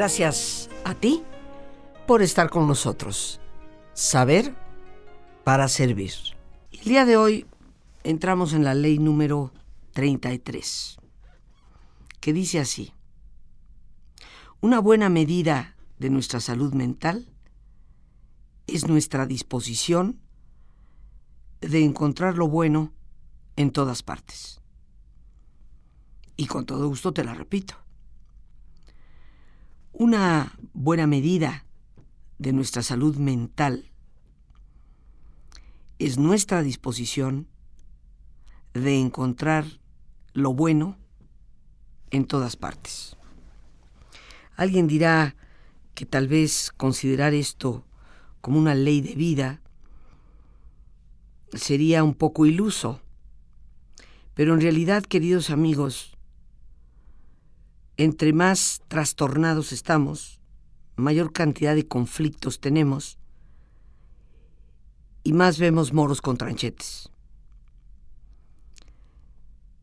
Gracias a ti por estar con nosotros. Saber para servir. El día de hoy entramos en la ley número 33, que dice así. Una buena medida de nuestra salud mental es nuestra disposición de encontrar lo bueno en todas partes. Y con todo gusto te la repito. Una buena medida de nuestra salud mental es nuestra disposición de encontrar lo bueno en todas partes. Alguien dirá que tal vez considerar esto como una ley de vida sería un poco iluso, pero en realidad, queridos amigos, entre más trastornados estamos, mayor cantidad de conflictos tenemos y más vemos moros con tranchetes.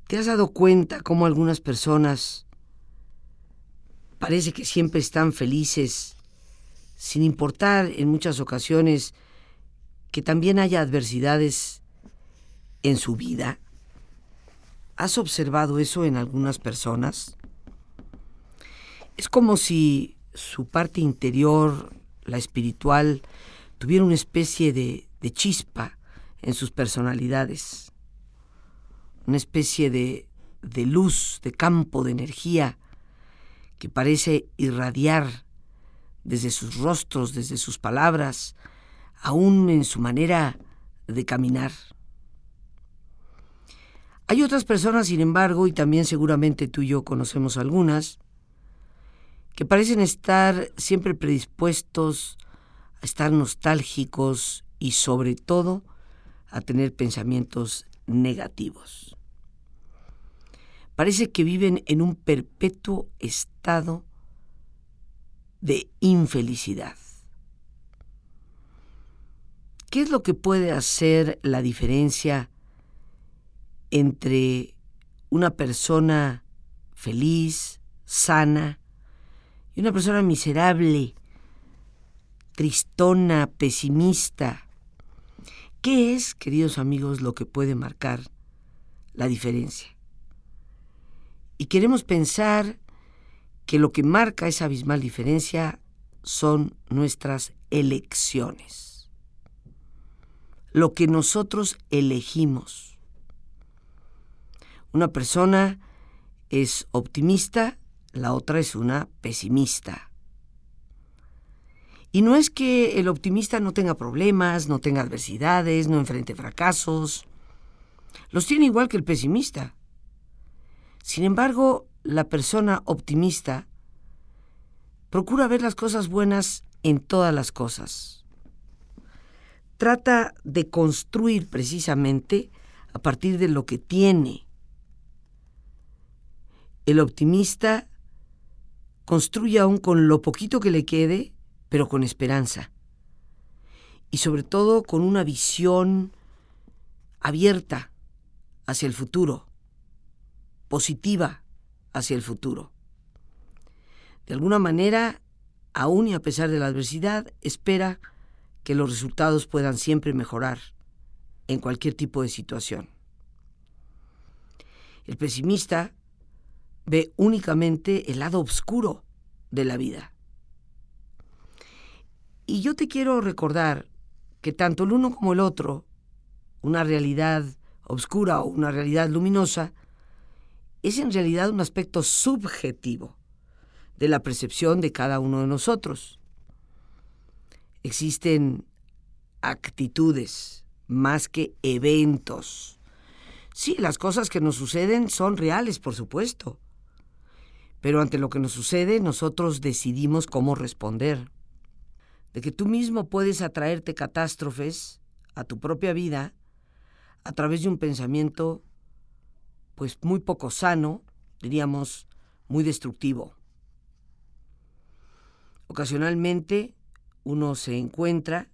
¿Te has dado cuenta cómo algunas personas parece que siempre están felices, sin importar en muchas ocasiones que también haya adversidades en su vida? ¿Has observado eso en algunas personas? Es como si su parte interior, la espiritual, tuviera una especie de, chispa en sus personalidades, una especie de, de luz, de campo, de energía que parece irradiar desde sus rostros, desde sus palabras, aún en su manera de caminar. Hay otras personas, sin embargo, y también seguramente tú y yo conocemos algunas, que parecen estar siempre predispuestos a estar nostálgicos y sobre todo a tener pensamientos negativos. Parece que viven en un perpetuo estado de infelicidad. ¿Qué es lo que puede hacer la diferencia entre una persona feliz, sana, y una persona miserable, tristona, pesimista. ¿Qué es, queridos amigos, lo que puede marcar la diferencia? Y queremos pensar que lo que marca esa abismal diferencia son nuestras elecciones. Lo que nosotros elegimos. Una persona es optimista la otra es una pesimista. Y no es que el optimista no tenga problemas, no tenga adversidades, no enfrente fracasos. Los tiene igual que el pesimista. Sin embargo, la persona optimista procura ver las cosas buenas en todas las cosas. Trata de construir precisamente a partir de lo que tiene. El optimista construye aún con lo poquito que le quede, pero con esperanza. Y sobre todo con una visión abierta hacia el futuro, positiva hacia el futuro. De alguna manera, aún y a pesar de la adversidad, espera que los resultados puedan siempre mejorar en cualquier tipo de situación. El pesimista ve únicamente el lado oscuro de la vida. Y yo te quiero recordar que tanto el uno como el otro, una realidad oscura o una realidad luminosa, es en realidad un aspecto subjetivo de la percepción de cada uno de nosotros. Existen actitudes más que eventos. Sí, las cosas que nos suceden son reales, por supuesto pero ante lo que nos sucede nosotros decidimos cómo responder. De que tú mismo puedes atraerte catástrofes a tu propia vida a través de un pensamiento pues muy poco sano, diríamos muy destructivo. Ocasionalmente uno se encuentra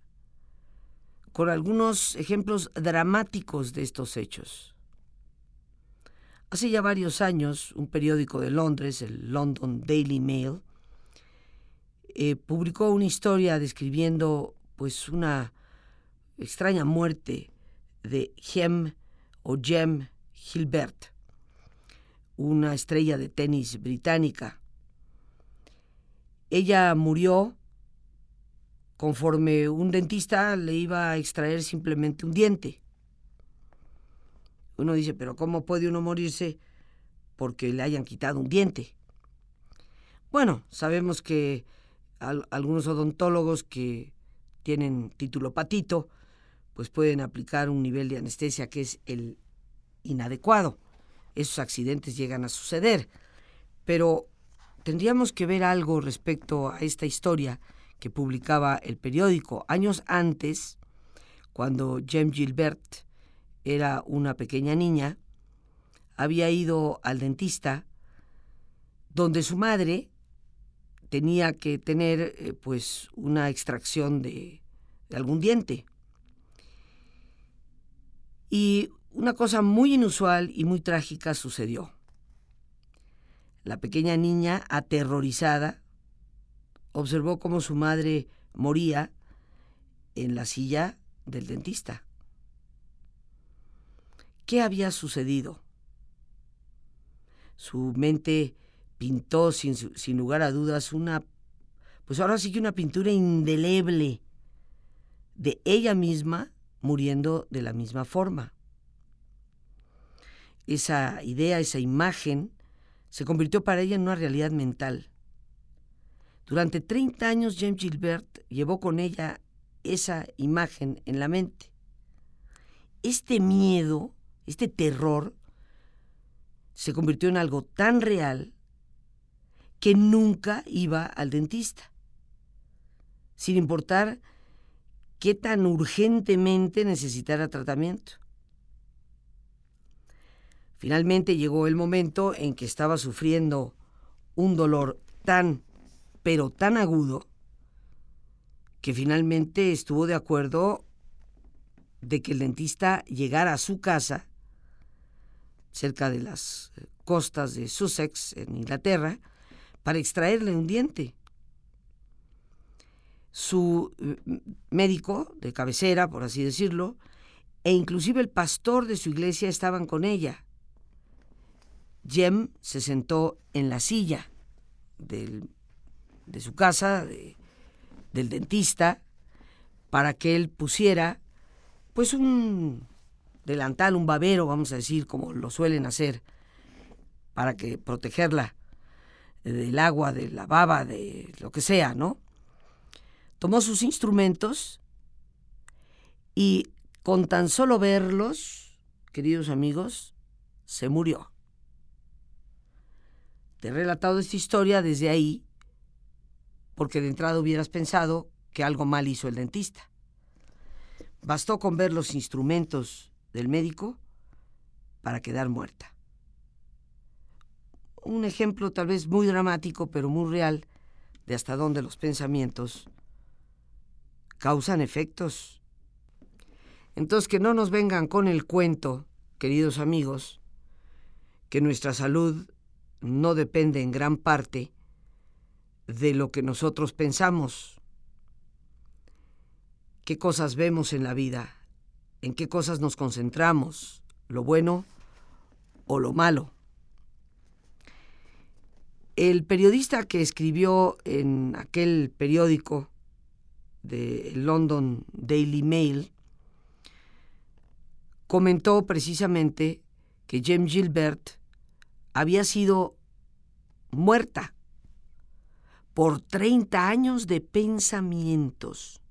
con algunos ejemplos dramáticos de estos hechos. Hace ya varios años, un periódico de Londres, el London Daily Mail, eh, publicó una historia describiendo pues una extraña muerte de Jem o Jem Gilbert, una estrella de tenis británica. Ella murió conforme un dentista le iba a extraer simplemente un diente. Uno dice, pero ¿cómo puede uno morirse porque le hayan quitado un diente? Bueno, sabemos que algunos odontólogos que tienen título patito, pues pueden aplicar un nivel de anestesia que es el inadecuado. Esos accidentes llegan a suceder. Pero tendríamos que ver algo respecto a esta historia que publicaba el periódico. Años antes, cuando Jem Gilbert era una pequeña niña, había ido al dentista donde su madre tenía que tener eh, pues una extracción de, de algún diente. Y una cosa muy inusual y muy trágica sucedió. La pequeña niña, aterrorizada, observó cómo su madre moría en la silla del dentista. ¿Qué había sucedido? Su mente pintó sin, lugar a dudas una, pues ahora sí que una pintura indeleble de ella misma muriendo de la misma forma. Esa idea, esa imagen, se convirtió para ella en una realidad mental. Durante 30 años James Gilbert llevó con ella esa imagen en la mente. Este miedo, este terror, se convirtió en algo tan real que nunca iba al dentista, sin importar qué tan urgentemente necesitara tratamiento. Finalmente llegó el momento en que estaba sufriendo un dolor tan pero tan agudo que finalmente estuvo de acuerdo de que el dentista llegara a su casa, cerca de las eh, costas de Sussex, en Inglaterra, para extraerle un diente. Su eh, médico de cabecera, por así decirlo, e inclusive el pastor de su iglesia estaban con ella. Jem se sentó en la silla de su casa, del dentista, para que él pusiera pues un delantal, un babero, vamos a decir, como lo suelen hacer, para que protegerla del agua, de la baba, de lo que sea, ¿no? Tomó sus instrumentos y con tan solo verlos, queridos amigos, se murió. Te he relatado esta historia desde ahí porque de entrada hubieras pensado que algo mal hizo el dentista. Bastó con ver los instrumentos del médico para quedar muerta. Un ejemplo tal vez muy dramático, pero muy real, de hasta dónde los pensamientos causan efectos. Entonces que no nos vengan con el cuento, queridos amigos, que nuestra salud no depende en gran parte de lo que nosotros pensamos, qué cosas vemos en la vida, en qué cosas nos concentramos, lo bueno o lo malo. El periodista que escribió en aquel periódico de London Daily Mail comentó precisamente que James Gilbert había sido muerta por 30 años de pensamientos.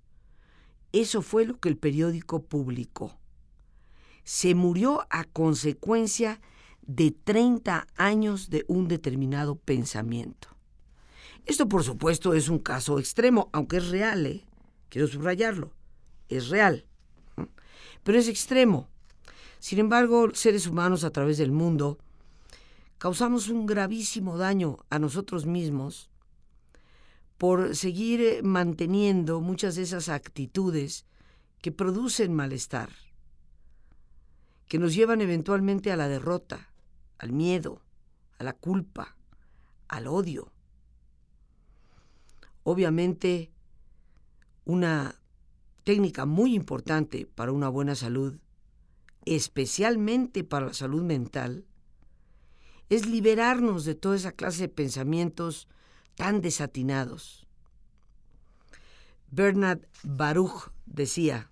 Eso fue lo que el periódico publicó. Se murió a consecuencia de 30 años de un determinado pensamiento. Esto, por supuesto, es un caso extremo, aunque es real, ¿eh? quiero subrayarlo, es real, pero es extremo. Sin embargo, seres humanos a través del mundo causamos un gravísimo daño a nosotros mismos por seguir eh, manteniendo muchas de esas actitudes que producen malestar, que nos llevan eventualmente a la derrota, al miedo, a la culpa, al odio. Obviamente, una técnica muy importante para una buena salud, especialmente para la salud mental, es liberarnos de toda esa clase de pensamientos tan desatinados. Bernard Baruch decía,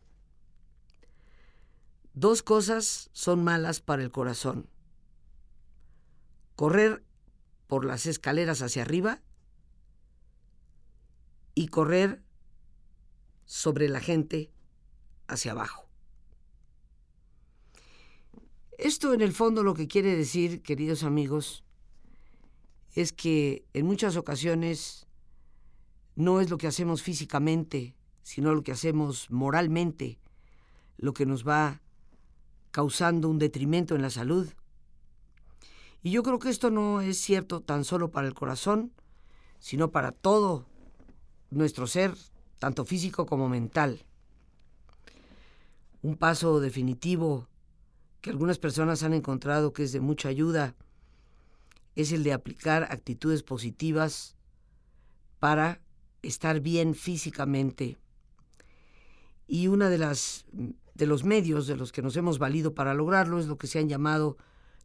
dos cosas son malas para el corazón. Correr por las escaleras hacia arriba y correr sobre la gente hacia abajo. Esto en el fondo lo que quiere decir, queridos amigos, es que en muchas ocasiones no es lo que hacemos físicamente, sino lo que hacemos moralmente, lo que nos va causando un detrimento en la salud. Y yo creo que esto no es cierto tan solo para el corazón, sino para todo nuestro ser, tanto físico como mental. Un paso definitivo que algunas personas han encontrado que es de mucha ayuda es el de aplicar actitudes positivas para estar bien físicamente. Y una de las de los medios de los que nos hemos valido para lograrlo es lo que se han llamado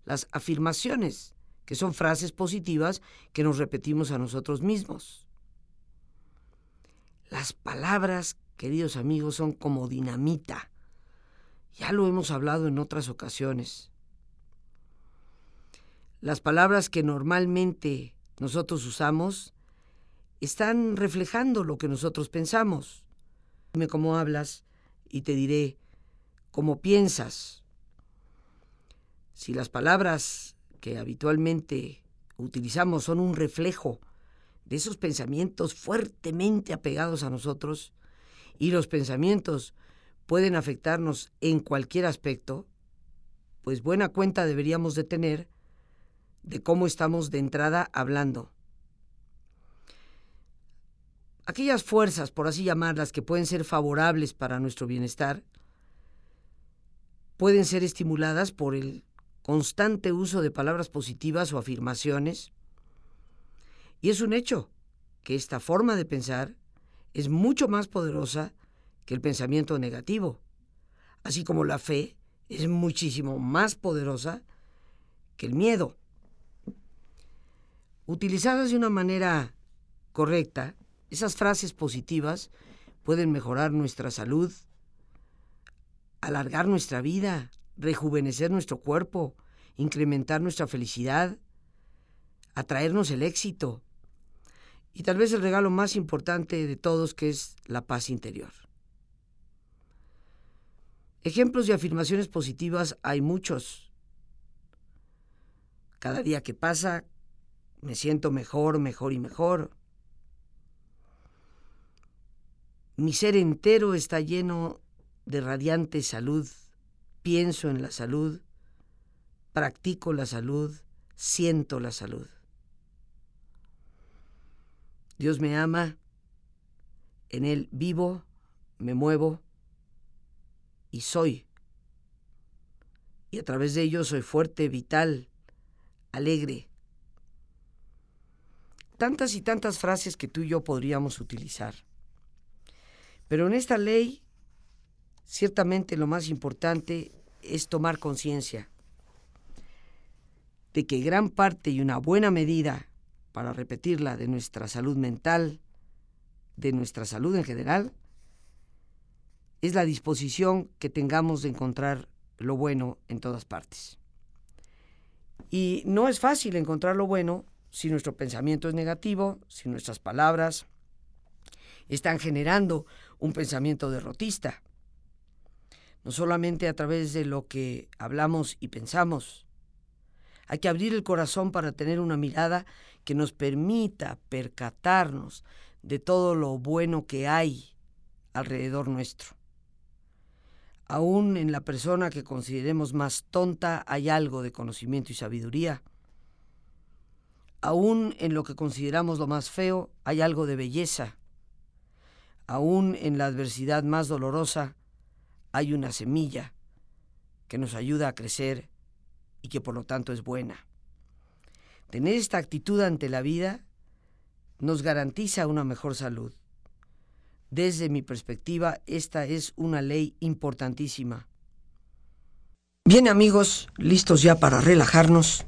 las afirmaciones, que son frases positivas que nos repetimos a nosotros mismos. Las palabras, queridos amigos, son como dinamita. Ya lo hemos hablado en otras ocasiones. Las palabras que normalmente nosotros usamos están reflejando lo que nosotros pensamos. Dime cómo hablas y te diré cómo piensas. Si las palabras que habitualmente utilizamos son un reflejo de esos pensamientos fuertemente apegados a nosotros, y los pensamientos pueden afectarnos en cualquier aspecto, pues buena cuenta deberíamos de tener de cómo estamos de entrada hablando. Aquellas fuerzas, por así llamarlas, que pueden ser favorables para nuestro bienestar, pueden ser estimuladas por el constante uso de palabras positivas o afirmaciones. Y es un hecho que esta forma de pensar es mucho más poderosa que el pensamiento negativo, así como la fe es muchísimo más poderosa que el miedo. Utilizadas de una manera correcta, esas frases positivas pueden mejorar nuestra salud, alargar nuestra vida, rejuvenecer nuestro cuerpo, incrementar nuestra felicidad, atraernos el éxito y tal vez el regalo más importante de todos que es la paz interior. Ejemplos de afirmaciones positivas hay muchos. Cada día que pasa me siento mejor, mejor y mejor. Mi ser entero está lleno de radiante salud. Pienso en la salud, practico la salud, siento la salud. Dios me ama, en Él vivo, me muevo y soy. Y a través de ello soy fuerte, vital, alegre. Tantas y tantas frases que tú y yo podríamos utilizar. Pero en esta ley, ciertamente lo más importante es tomar conciencia de que gran parte y una buena medida para repetirla de nuestra salud mental, de nuestra salud en general, es la disposición que tengamos de encontrar lo bueno en todas partes. Y no es fácil encontrar lo bueno si nuestro pensamiento es negativo, si nuestras palabras están generando un pensamiento derrotista. No solamente a través de lo que hablamos y pensamos. Hay que abrir el corazón para tener una mirada que nos permita percatarnos de todo lo bueno que hay alrededor nuestro. Aún en la persona que consideremos más tonta hay algo de conocimiento y sabiduría. Aún en lo que consideramos lo más feo hay algo de belleza. Aún en la adversidad más dolorosa hay una semilla que nos ayuda a crecer y que por lo tanto es buena. Tener esta actitud ante la vida nos garantiza una mejor salud. Desde mi perspectiva, esta es una ley importantísima. Bien amigos, listos ya para relajarnos.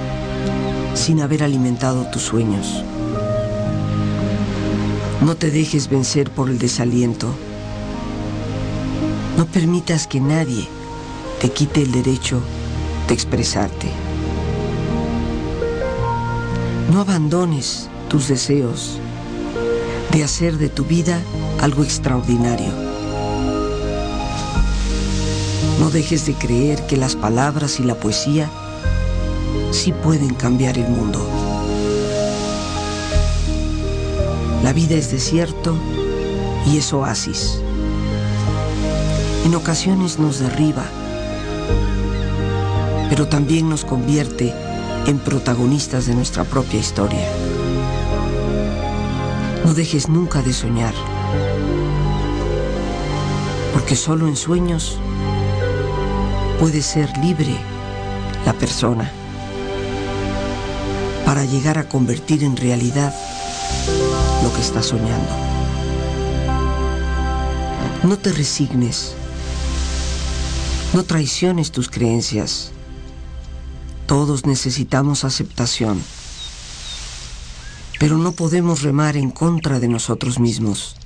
sin haber alimentado tus sueños. No te dejes vencer por el desaliento. No permitas que nadie te quite el derecho de expresarte. No abandones tus deseos de hacer de tu vida algo extraordinario. No dejes de creer que las palabras y la poesía sí pueden cambiar el mundo. La vida es desierto y es oasis. En ocasiones nos derriba, pero también nos convierte en protagonistas de nuestra propia historia. No dejes nunca de soñar, porque solo en sueños puede ser libre la persona para llegar a convertir en realidad lo que estás soñando. No te resignes, no traiciones tus creencias. Todos necesitamos aceptación, pero no podemos remar en contra de nosotros mismos.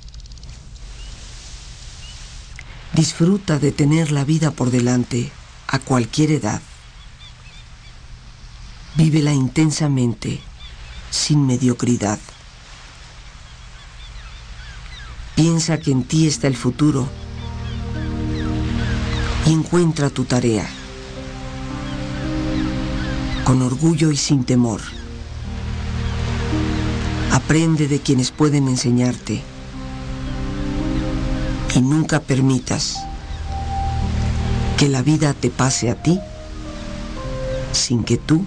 Disfruta de tener la vida por delante a cualquier edad. Vívela intensamente, sin mediocridad. Piensa que en ti está el futuro y encuentra tu tarea con orgullo y sin temor. Aprende de quienes pueden enseñarte y nunca permitas que la vida te pase a ti sin que tú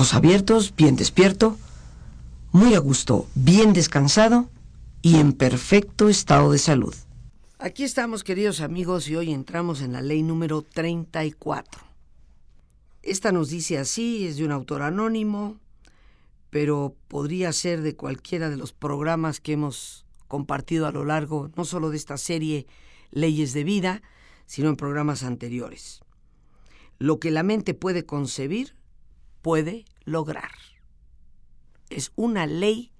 Ojos abiertos, bien despierto muy a gusto, bien descansado y en perfecto estado de salud. Aquí estamos, queridos amigos, y hoy entramos en la ley número 34. Esta nos dice así, es de un autor anónimo, pero podría ser de cualquiera de los programas que hemos compartido a lo largo, no solo de esta serie Leyes de Vida, sino en programas anteriores. Lo que la mente puede concebir, puede lograr es una ley,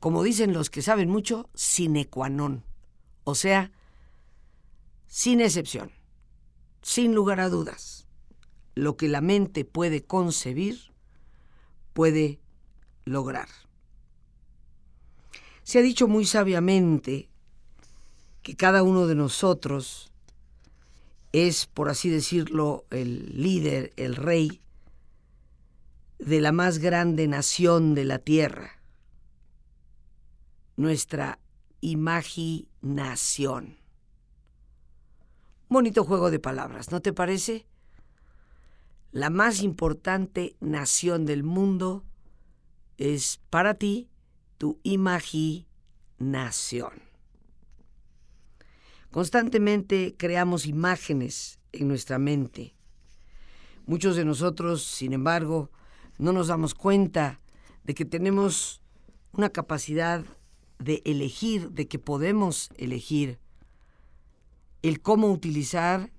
como dicen los que saben mucho, sine qua non. O sea, sin excepción, sin lugar a dudas. Lo que la mente puede concebir, puede lograr. Se ha dicho muy sabiamente que cada uno de nosotros es, por así decirlo, el líder, el rey de la más grande nación de la tierra, nuestra imaginación. Bonito juego de palabras, ¿no te parece? La más importante nación del mundo es para ti tu imaginación. Constantemente creamos imágenes en nuestra mente. Muchos de nosotros, sin embargo, no nos damos cuenta de que tenemos una capacidad de elegir, de que podemos elegir el cómo utilizar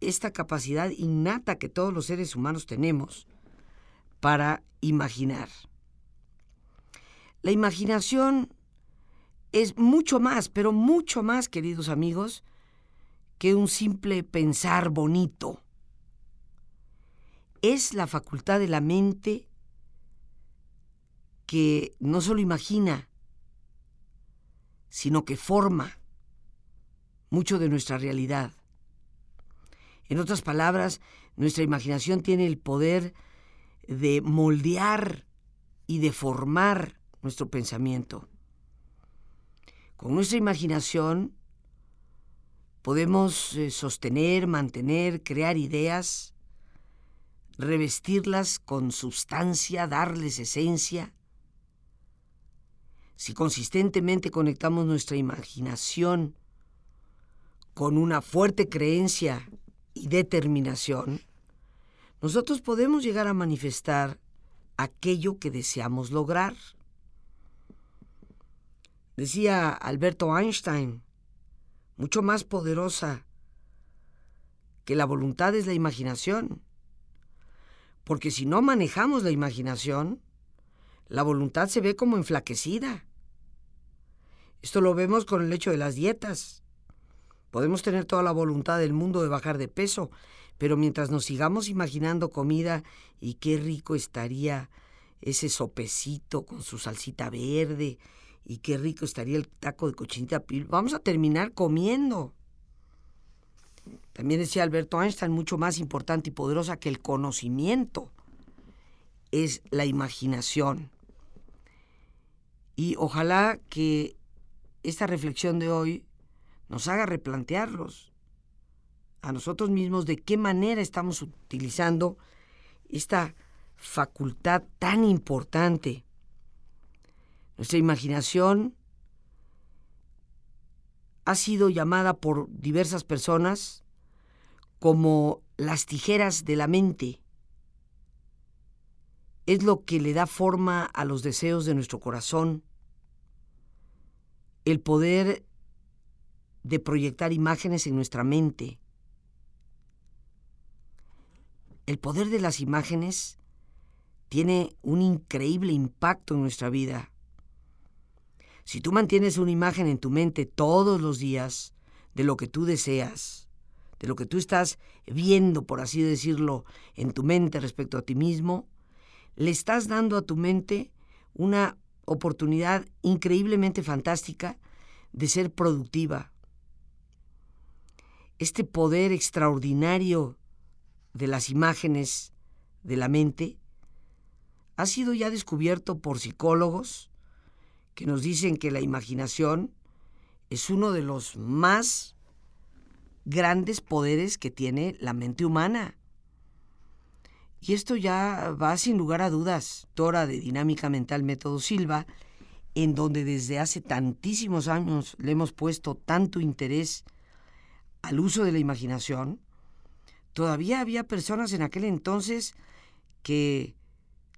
esta capacidad innata que todos los seres humanos tenemos para imaginar. La imaginación es mucho más, pero mucho más, queridos amigos, que un simple pensar bonito es la facultad de la mente que no solo imagina, sino que forma mucho de nuestra realidad. En otras palabras, nuestra imaginación tiene el poder de moldear y de formar nuestro pensamiento. Con nuestra imaginación podemos eh, sostener, mantener, crear ideas, revestirlas con sustancia, darles esencia. Si consistentemente conectamos nuestra imaginación con una fuerte creencia y determinación, nosotros podemos llegar a manifestar aquello que deseamos lograr. Decía Alberto Einstein, mucho más poderosa que la voluntad es la imaginación. Porque si no manejamos la imaginación, la voluntad se ve como enflaquecida. Esto lo vemos con el hecho de las dietas. Podemos tener toda la voluntad del mundo de bajar de peso, pero mientras nos sigamos imaginando comida y qué rico estaría ese sopecito con su salsita verde y qué rico estaría el taco de cochinita. Vamos a terminar comiendo. También decía Alberto Einstein, mucho más importante y poderosa que el conocimiento es la imaginación. Y ojalá que esta reflexión de hoy nos haga replantearlos a nosotros mismos de qué manera estamos utilizando esta facultad tan importante nuestra imaginación ha sido llamada por diversas personas como las tijeras de la mente. Es lo que le da forma a los deseos de nuestro corazón, el poder de proyectar imágenes en nuestra mente. El poder de las imágenes tiene un increíble impacto en nuestra vida. Si tú mantienes una imagen en tu mente todos los días de lo que tú deseas, de lo que tú estás viendo, por así decirlo, en tu mente respecto a ti mismo, le estás dando a tu mente una oportunidad increíblemente fantástica de ser productiva. Este poder extraordinario de las imágenes de la mente ha sido ya descubierto por psicólogos, que nos dicen que la imaginación es uno de los más grandes poderes que tiene la mente humana. Y esto ya va sin lugar a dudas, Tora de Dinámica Mental Método Silva, en donde desde hace tantísimos años le hemos puesto tanto interés al uso de la imaginación, todavía había personas en aquel entonces que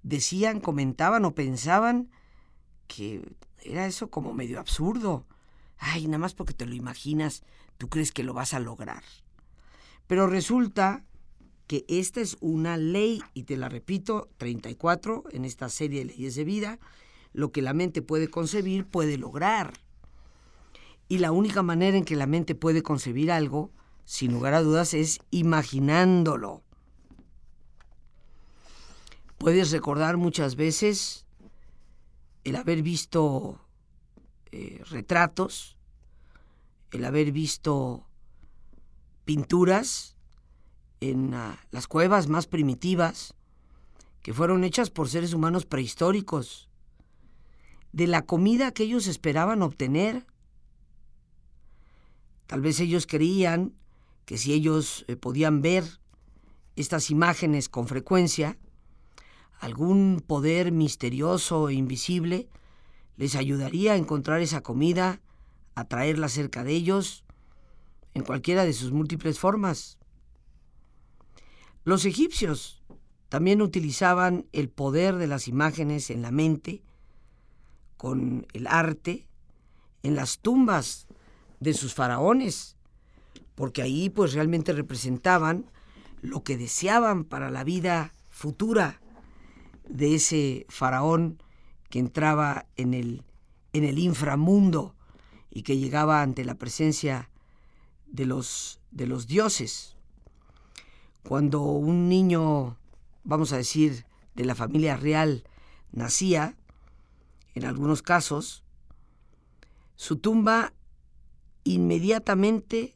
decían, comentaban o pensaban que era eso como medio absurdo. Ay, nada más porque te lo imaginas, tú crees que lo vas a lograr. Pero resulta que esta es una ley, y te la repito, 34 en esta serie de leyes de vida, lo que la mente puede concebir puede lograr. Y la única manera en que la mente puede concebir algo, sin lugar a dudas, es imaginándolo. Puedes recordar muchas veces el haber visto eh, retratos, el haber visto pinturas en ah, las cuevas más primitivas que fueron hechas por seres humanos prehistóricos, de la comida que ellos esperaban obtener. Tal vez ellos creían que si ellos eh, podían ver estas imágenes con frecuencia, algún poder misterioso e invisible les ayudaría a encontrar esa comida, a traerla cerca de ellos, en cualquiera de sus múltiples formas. Los egipcios también utilizaban el poder de las imágenes en la mente, con el arte, en las tumbas de sus faraones, porque ahí pues realmente representaban lo que deseaban para la vida futura de ese faraón que entraba en el, en el inframundo y que llegaba ante la presencia de los, de los dioses. Cuando un niño, vamos a decir, de la familia real nacía, en algunos casos, su tumba inmediatamente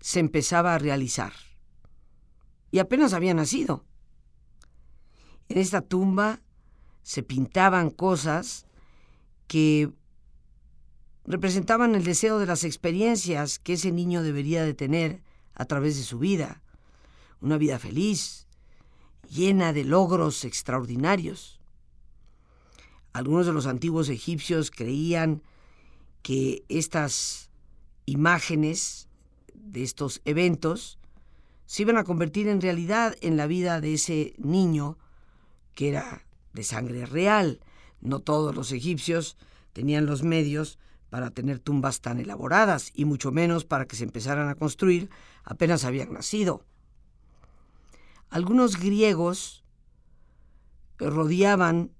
se empezaba a realizar. Y apenas había nacido. En esta tumba se pintaban cosas que representaban el deseo de las experiencias que ese niño debería de tener a través de su vida. Una vida feliz, llena de logros extraordinarios. Algunos de los antiguos egipcios creían que estas imágenes de estos eventos se iban a convertir en realidad en la vida de ese niño que era de sangre real. No todos los egipcios tenían los medios para tener tumbas tan elaboradas y mucho menos para que se empezaran a construir apenas habían nacido. Algunos griegos rodeaban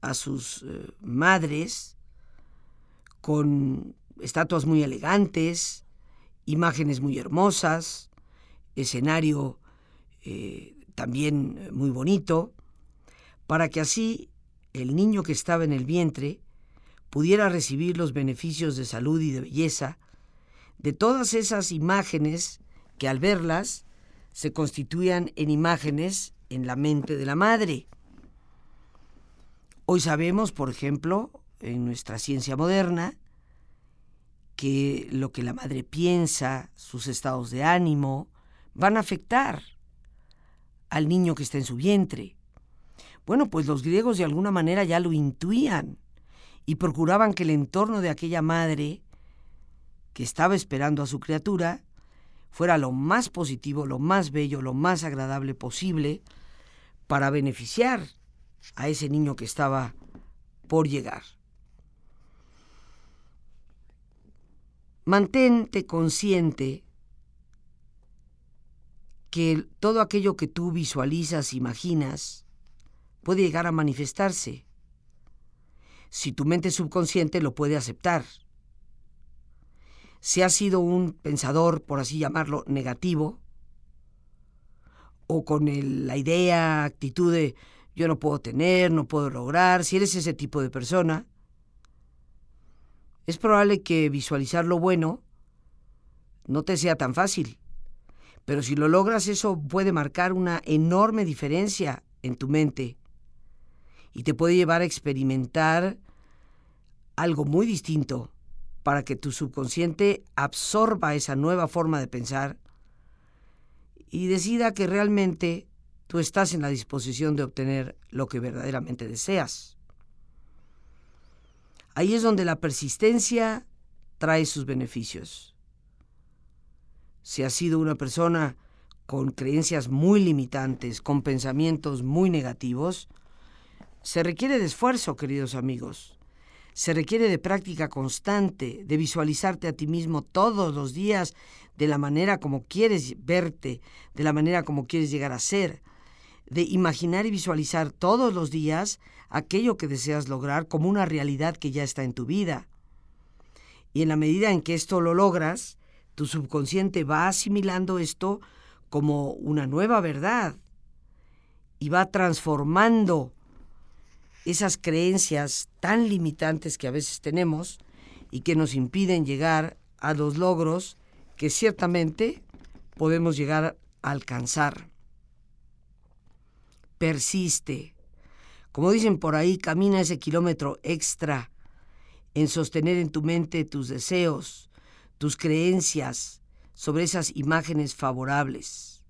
a sus eh, madres con estatuas muy elegantes, imágenes muy hermosas, escenario eh, también muy bonito, para que así el niño que estaba en el vientre pudiera recibir los beneficios de salud y de belleza de todas esas imágenes que al verlas se constituían en imágenes en la mente de la madre. Hoy sabemos, por ejemplo, en nuestra ciencia moderna, que lo que la madre piensa, sus estados de ánimo, van a afectar al niño que está en su vientre. Bueno, pues los griegos de alguna manera ya lo intuían y procuraban que el entorno de aquella madre que estaba esperando a su criatura fuera lo más positivo, lo más bello, lo más agradable posible para beneficiar a ese niño que estaba por llegar. Mantente consciente que todo aquello que tú visualizas, imaginas, puede llegar a manifestarse. Si tu mente subconsciente lo puede aceptar. Si has sido un pensador, por así llamarlo, negativo, o con la idea, actitud de yo no puedo tener, no puedo lograr, si eres ese tipo de persona, es probable que visualizar lo bueno no te sea tan fácil. Pero si lo logras, eso puede marcar una enorme diferencia en tu mente y te puede llevar a experimentar algo muy distinto para que tu subconsciente absorba esa nueva forma de pensar y decida que realmente tú estás en la disposición de obtener lo que verdaderamente deseas. Ahí es donde la persistencia trae sus beneficios. Si has sido una persona con creencias muy limitantes, con pensamientos muy negativos, se requiere de esfuerzo, queridos amigos. Se requiere de práctica constante, de visualizarte a ti mismo todos los días de la manera como quieres verte, de la manera como quieres llegar a ser, de imaginar y visualizar todos los días aquello que deseas lograr como una realidad que ya está en tu vida. Y en la medida en que esto lo logras, tu subconsciente va asimilando esto como una nueva verdad y va transformando esas creencias tan limitantes que a veces tenemos y que nos impiden llegar a los logros que ciertamente podemos llegar a alcanzar persiste. Como dicen por ahí, camina ese kilómetro extra en sostener en tu mente tus deseos, tus creencias sobre esas imágenes favorables.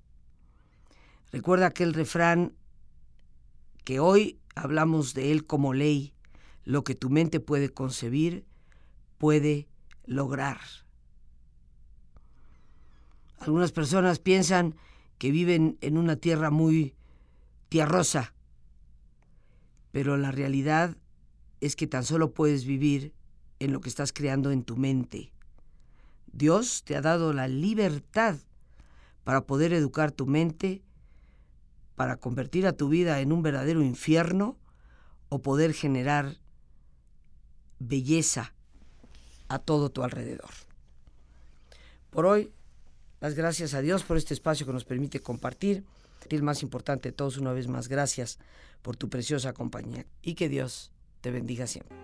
Recuerda aquel refrán que hoy hablamos de él como ley, lo que tu mente puede concebir, puede lograr. Algunas personas piensan que viven en una tierra muy tía Rosa. Pero la realidad es que tan solo puedes vivir en lo que estás creando en tu mente. Dios te ha dado la libertad para poder educar tu mente, para convertir a tu vida en un verdadero infierno o poder generar belleza a todo tu alrededor. Por hoy, las gracias a Dios por este espacio que nos permite compartir. El más importante de todos, una vez más, gracias por tu preciosa compañía y que Dios te bendiga siempre.